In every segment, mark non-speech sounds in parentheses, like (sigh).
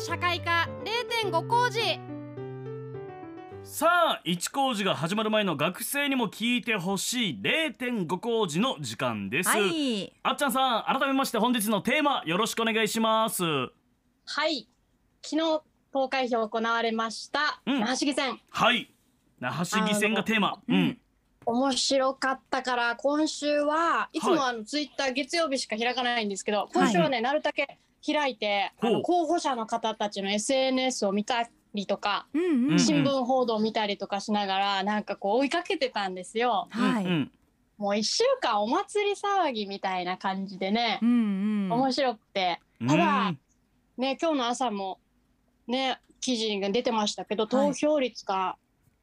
社会科0.5工事。さあ一工事が始まる前の学生にも聞いてほしい0.5工事の時間です、はい。あっちゃんさん改めまして本日のテーマよろしくお願いします。はい。昨日投開票行われました、うん。那覇市議選。はい。那覇市議選がテーマ。うん。面白かったから今週はいつもはあのツイッター月曜日しか開かないんですけど、今週はね、なるだけ開いてあの候補者の方たちの SNS を見たりとか、うんうん。うん新聞報道を見たりとかしながらなんかこう追いかけてたんですよ。はい。うんうんもう一週間お祭り騒ぎみたいな感じでね、うん。面白くてうんただうんね今日の朝もね記事が出てましたけどはい投票率が、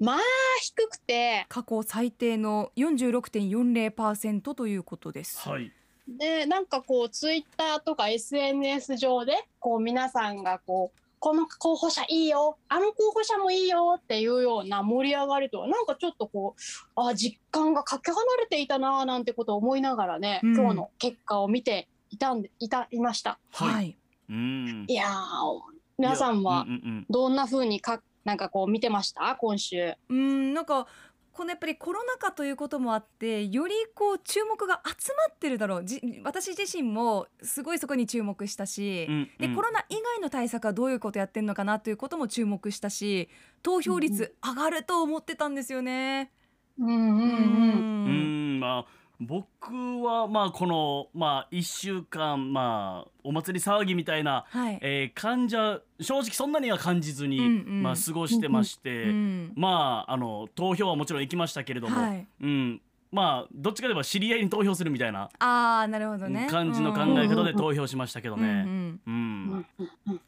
まあ低くて過去最低の46.40%ということです。はいでなんかこうツイッターとか SNS 上でこう皆さんがこうこの候補者いいよあの候補者もいいよっていうような盛り上がりとなんかちょっとこうあ実感がかけ離れていたななんてことを思いながらね、うん今日の結果を見ていたんでいたいました。はいはい。うんいやー皆さんはどんな風にかなんかこう見てました？今週。うん、なんか。このやっぱりコロナ禍ということもあってよりこう注目が集まってるだろう。じ私自身もすごいそこに注目したし、うんでうん。コロナ以外の対策はどういうことやってんのかなということも注目したし投票率上がると思ってたんですよね。うんうんううんんまあ僕はまあこのまあ一週間まあお祭り騒ぎみたいな、はい。えー、患者正直そんなには感じずに、うんうん。まあ過ごしてまして、うんまああの投票はもちろん行きましたけれども、はい。うん。まあどっちかといえば知り合いに投票するみたいなああなるほどね。感じの考え方で投票しましたけどね。んうんうん。うん。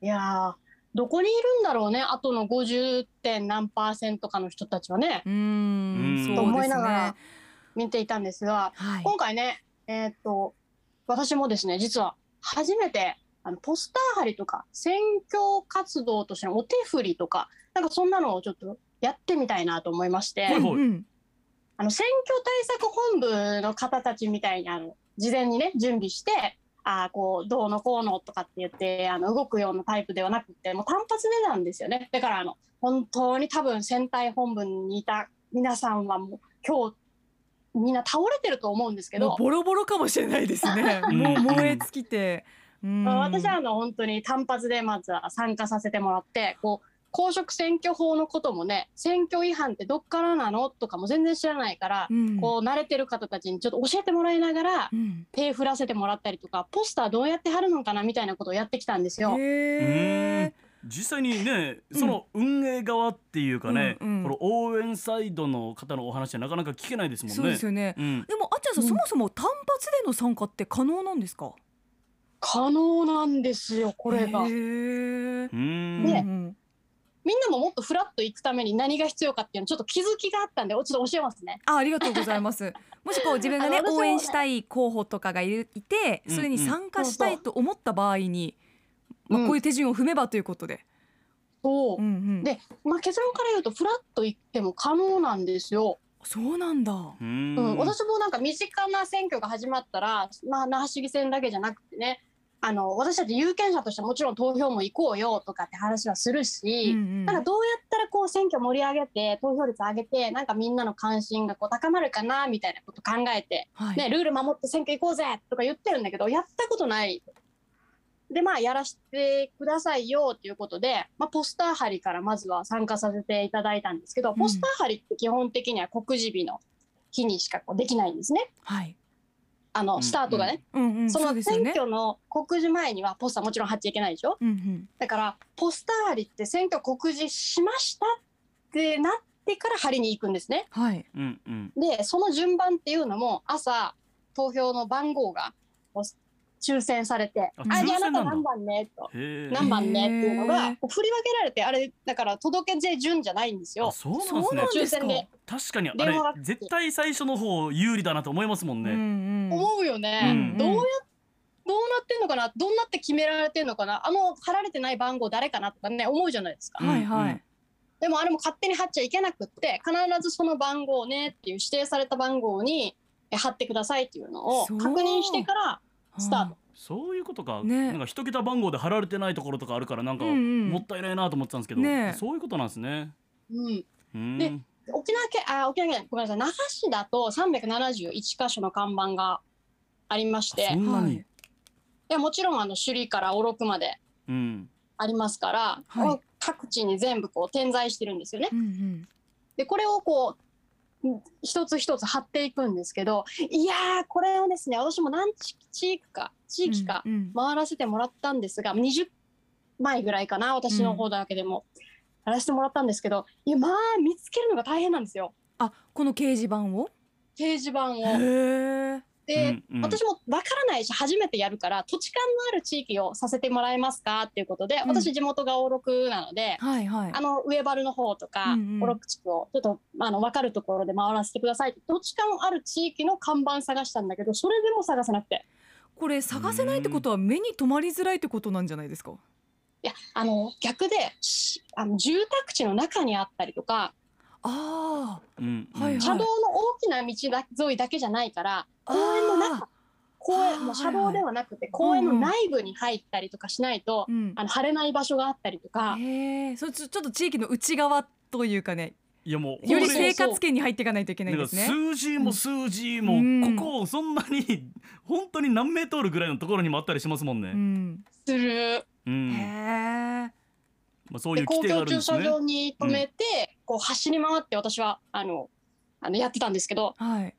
いやーどこにいるんだろうねあとの 50. 点何パーセントかの人たちはね。うん。うん。そう思いながら見ていたんですがはい。今回ねえーっと私もですね実は初めてあのポスター貼りとか選挙活動としてのお手振りとかなんかそんなのをちょっとやってみたいなと思いまして。はいはいうんあの選挙対策本部の方たちみたいにあの事前にね準備してあーこうどうのこうのとかって言ってあの動くようなタイプではなくてもう単発でなんですよねだからあの本当に多分選対本部にいた皆さんはもう今日みんな倒れてると思うんですけど。もうボロボロかもしれないですね。(laughs) うん。もう燃え尽きて。私はあの本当に単発でまずは参加させてもらってこう公職選挙法のこともね選挙違反ってどっからなのとかも全然知らないから、うん。こう慣れてる方たちにちょっと教えてもらいながらうん。手振らせてもらったりとかポスターどうやって貼るのかなみたいなことをやってきたんですよ。実際にねその運営側っていうかね、うんうんこの応援サイドの方のお話はなかなか聞けないですもんね。そうですよね。うんでもあっちゃんさん、うんそもそも単発での参加って可能なんですか？可能なんですよこれが。へみんねうんんなももっとフラッと行くために何が必要かっていうのちょっと気づきがあったんでちょっと教えますね。あ、ありがとうございます。(laughs) もしこう自分がね応援したい候補とかがいるいて、それに参加したいと思った場合に、まあこういう手順を踏めばということで。そううんうん。でまあ、結論から言うとフラッと行っても可能なんですよ。そうなんだ。うんうん、私もなんか身近な選挙が始まったら、まあ、那覇市議選だけじゃなくてねあの私たち有権者としてもちろん投票も行こうよとかって話はするし、うんうんなんかどうやったらこう選挙盛り上げて投票率上げてなんかみんなの関心がこう高まるかなみたいなこと考えて、はい。ね、ルール守って選挙行こうぜとか言ってるんだけどやったことない。でまあやらせてくださいよということで、まあ、ポスター貼りからまずは参加させていただいたんですけど、んポスター貼りって基本的には告示日の日にしかこうできないんですねはい。あのスタートがね。うんうん。その。選挙の告示前にはポスターもちろん貼っちゃいけないでしょ？うんうん。だからポスター貼りって選挙告示しましたってなってから貼りに行くんですね。はい。うんうんでその順番っていうのも朝投票の番号が抽選されて「ああじゃあなんだなた何番ね」と。へ「え何番ね」っていうのが振り分けられてあれだから届け出順じゃないんですよ。あ。そうなんですね。確かにあれ絶対最初の方有利だなと思いますもんね、うんうん。思うよね、うんどうやどうなってんのかな？どうなって決められてんのかな？あの貼られてない番号誰かなとかね思うじゃないですか。はいはい。うんでもあれも勝手に貼っちゃいけなくって必ずその番号ねっていう指定された番号にえ貼ってくださいっていうのを確認してからスタート。そういうことか、ね。なんか一桁番号で貼られてないところとかあるからなんかうんうん。もったいないなと思ってたんですけど、ねそういうことなんですね。うん、うん。で沖縄県あ沖縄県ごめんなさい。那覇市だと371箇所の看板がありまして。いあそんなに、はい。やもちろんあの首里から小禄までうん。ありますから、はい。各地に全部こう点在してるんですよね。うんうん。でこれをこううん一つ一つ貼っていくんですけどいやーこれをですね私も何地地域か地域かうんうん。回らせてもらったんですが20枚ぐらいかな私の方だけでも、やらせてもらったんですけどいやまあ見つけるのが大変なんですよ。あこの掲示板を？掲示板を。で、うんうん。私もわからないし初めてやるから土地勘のある地域をさせてもらえますか？っていうことで、うん。私地元が大六なので、はいはい。あの上原の方とか、うんうん。小六地区をちょっとあの分かるところで回らせてくださいって。土地勘ある地域の看板探したんだけどそれでも探せなくて。これ探せないってことは目に留まりづらいってことなんじゃないですか？いやあの逆でしあの住宅地の中にあったりとかあうんうん。はいはい。車道の大きな道だ沿いだけじゃないからあ公園のあ中公園もう車道ではなくて公園の内部に入ったりとかしないと、ーうん。あの晴れない場所があったりとか。へえそれちょちょっと地域の内側というかねいやもうより生活圏に入っていかないといけないんなんかですね数字も数字も、うん。ここそんなに (laughs) 本当に何メートルぐらいのところにもあったりしますもんね。うん。する。うん。へえまあ、そういで公う規定があ共駐車るんですね。場に止めて、こう走り回って私はあのあのやってたんですけど、はい。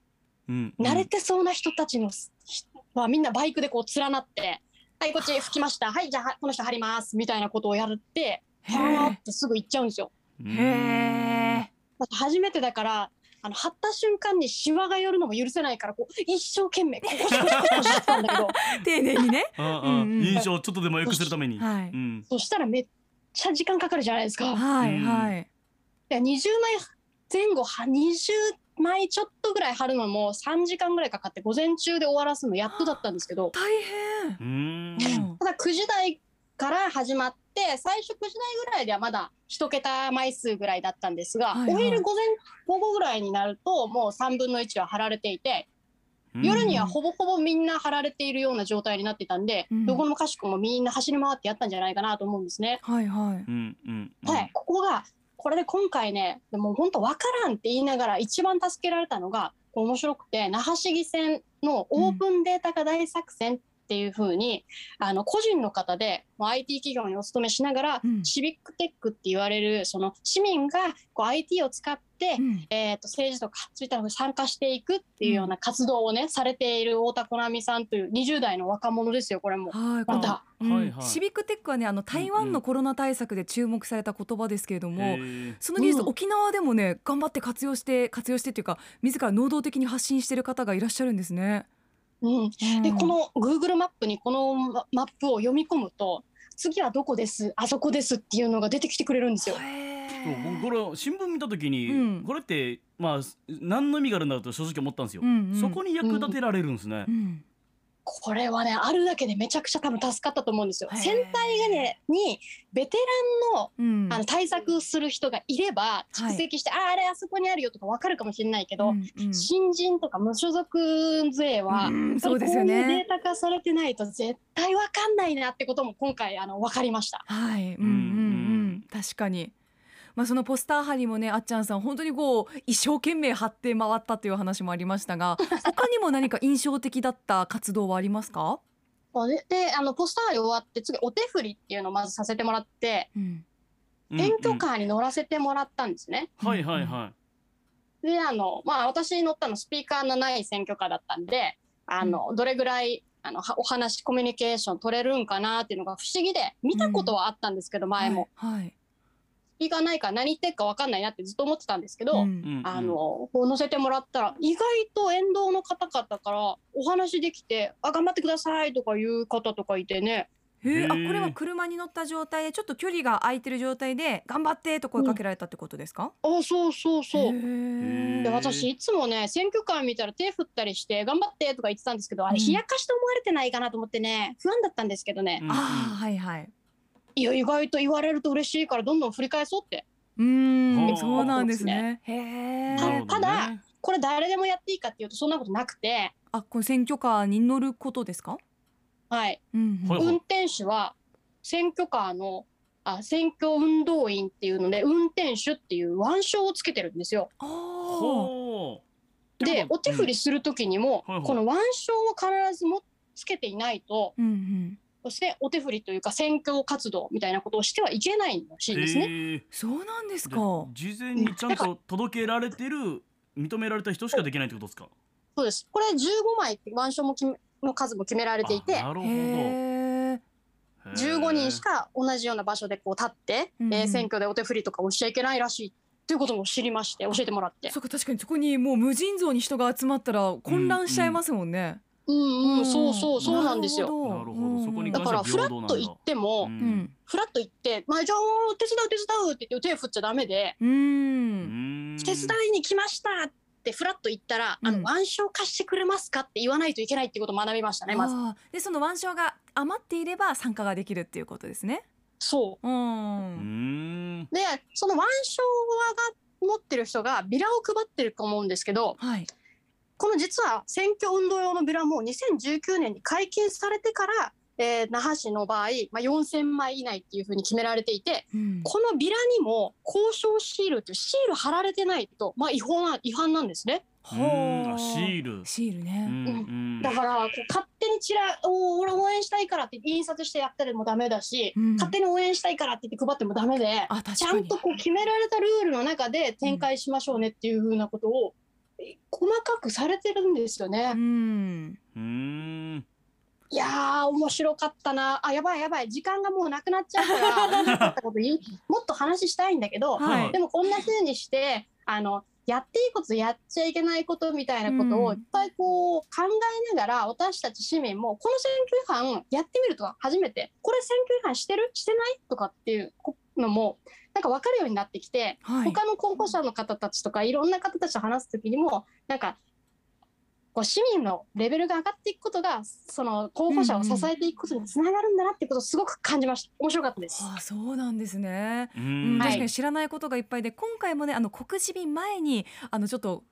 うん慣れてそうな人たちの人はみんなバイクでこう連なって「はいこっち吹きました。はいじゃあこの人張ります」みたいなことをやってへはーってすぐ行っちゃうんですよ。へ初めてだからあの張った瞬間にシワが寄るのも許せないからこう一生懸命ここし (laughs) こしこししてたんだけど。丁寧にね。ああうんうん。印象をちょっとでも良くするために。はい。うん。そしたらめっちゃ時間かかるじゃないですか。はいはい。いや20枚前後は20枚ちょっとぐらい貼るのも3時間ぐらいかかって午前中で終わらすのやっとだったんですけど。大変。ただ9時台から始まって最初9時台ぐらいではまだ1桁枚数ぐらいだったんですが、はいはい。お昼午前午後ぐらいになるともう3分の1は貼られていて夜にはほぼほぼみんな貼られているような状態になってたんで、うん。どこのかしこもみんな走り回ってやったんじゃないかなと思うんですね。はいはい。うんうんうん。はい、ここがこれで今回ねでも本当わからんって言いながら一番助けられたのが面白くて那覇市議選のオープンデータ化大作戦っていう風に、あの個人の方でもう IT 企業にお勤めしながら、うん。シビックテックって言われるその市民がこう IT を使って、うん。えー、と政治とかそういったのに参加していくっていうような活動をね、されている太田好美さんという20代の若者ですよこれも。はい、また。うん。はいはい。シビックテックはねあの台湾のコロナ対策で注目された言葉ですけれども、へー。その技術、うん。沖縄でもね頑張って活用して活用してっていうか自ら能動的に発信してる方がいらっしゃるんですね。うん、でうん。この Google マップにこのママップを読み込むと次はどこですあそこですっていうのが出てきてくれるんですよ。僕これ新聞見た時に、うん。これってまあ何の意味があるんだろうと正直思ったんですよ、うんうん。そこに役立てられるんですね。う、んこれはねあるだけでめちゃくちゃ多分助かったと思うんですよ。へ。ー。船体がねにベテランのうん。あの対策する人がいれば蓄積して、あああれあそこにあるよとかわかるかもしれないけど、うんうん。新人とか無所属税は、そうですよね。データ化されてないと絶対わかんないなってことも今回あの分かりました。はい、うんうんううんん、確かに。まあ、そのポスター貼りもねあっちゃんさん本当にこう一生懸命貼って回ったという話もありましたが (laughs) 他にも何か印象的だった活動はありますか、でであのポスター終わって次お手振りっていうのをまずさせてもらってうん。選挙カーに乗らせてもらったんですね。うんはいはいはであのまあ私乗ったのスピーカーのない選挙カーだったんであの、どれぐらいあのはお話コミュニケーション取れるんかなっていうのが不思議で見たことはあったんですけど、前も、はい、はいスピーカーないから何言ってるか分かんないなってずっと思ってたんですけど、うん。い、うん。うんあのこう乗せてもらったら意外と沿道の方々からお話できて「あ頑張ってください」とかいう方とかいてね。へえあこれは車に乗った状態でちょっと距離が空いてる状態で頑張ってと声かけられたってことですか、あそうそうそう。で私いつもね選挙カー見たら手振ったりして頑張ってとか言ってたんですけどあれうん。冷やかしと思われてないかなと思ってね不安だったんですけどね、うん。ああはいはいいや意外と言われると嬉しいからどんどん振り返そうって。うん。そうなんですね。へえただこれ誰でもやっていいかっていうとそんなことなくて。あこの選挙カーに乗ることですか？はい。運転手は選挙カーのあ選挙運動員っていうので運転手っていう腕章をつけてるんですよ。でお手振りする時にも、はいはい。この腕章を必ずもつけていないとうんうんそしてお手振りというか選挙活動みたいなことをしてはいけないらしいですね。そうなんですでか事前にちゃんと届けられてる認められた人しかできないってことですか？そうです。これ15枚って腕章も決めの数も決められて。いてあなるほどへえ15人しか同じような場所でこう立って、うえー選挙でお手振りとかをしちゃいけないらしいということも知りまして。教えてもらってそっか確かにそこにもう無尽蔵に人が集まったら混乱しちゃいますもんね、うんうん、うん。そうそう。そうなんですよ。なるほど。そこにだからフラッと行っても、うん。うん。フラッと行って「まあ、じゃあ手伝う手伝う」って言って手振っちゃダメで。うん、ううん。ん「手伝いに来ました」ってフラッと言ったら「あうん。の腕章貸してくれますか?」って言わないといけないっていうことを学びましたねまず。でその腕章が余っていれば参加ができるっていうことですね。そう。うん、うん。でその腕章が持ってる人がビラを配ってると思うんですけどはいこの実は選挙運動用のビラも2019年に解禁されてから、えー那覇市の場合、まあ、4000枚以内っていうふうに決められていてうん。このビラにも交渉シールっていうシール貼られてないと、まあ、違法な違反なんですね。う。ん。あシール。シールね、うんうん。だからこう勝手にチラおー俺応援したいからって印刷してやったりもダメだし、うん。勝手に応援したいからって言って配ってもダメであ確かに。ちゃんとこう決められたルールの中で展開しましょうねっていうふうなことを、え細かくされてるんですよね。うん。うんいやー面白かったな。あやばいやばい。時間がもうなくなっちゃうから (laughs) 面白かったこと言いもっと話したいんだけど、はい。でもこんな風にしてあのやっていいことやっちゃいけないことみたいなことをうん。いっぱいこう考えながら私たち市民もこの選挙違反やってみると初めて。これ選挙違反してる？してない？とかっていうのもなんか分かるようになってきて、はい。他の候補者の方たちとかいろんな方たちと話す時にもなんかこう市民のレベルが上がっていくことがその候補者を支えていくことにつながるんだなっていうことをすごく感じました。面白かったです。あーそうなんですね。ううん、確かに知らないことがいっぱいで今回もねあの告示日前にあのちょっと、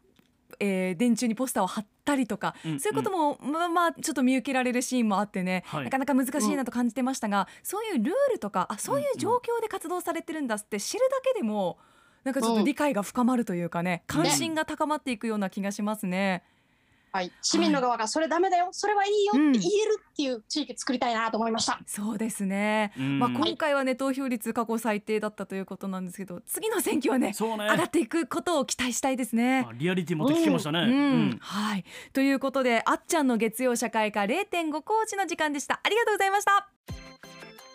えー電柱にポスターを貼ったりとか、うんそういうことも、まあまあちょっと見受けられるシーンもあってね、はい。なかなか難しいなと感じてましたが、そういうルールとかあそういう状況で活動されてるんだって知るだけでもなんかちょっと理解が深まるというかね。関心が高まっていくような気がしますね。はい、市民の側がそれダメだよ、それはいいよって言えるっていう地域作りたいなと思いました。そうですね、うん。まあ、今回はね投票率過去最低だったということなんですけど次の選挙はねそうね。上がっていくことを期待したいですね。あリアリティ持って聞きましたね。うん。うん。はい。ということであっちゃんの月曜社会科0.5コーチの時間でした。ありがとうございました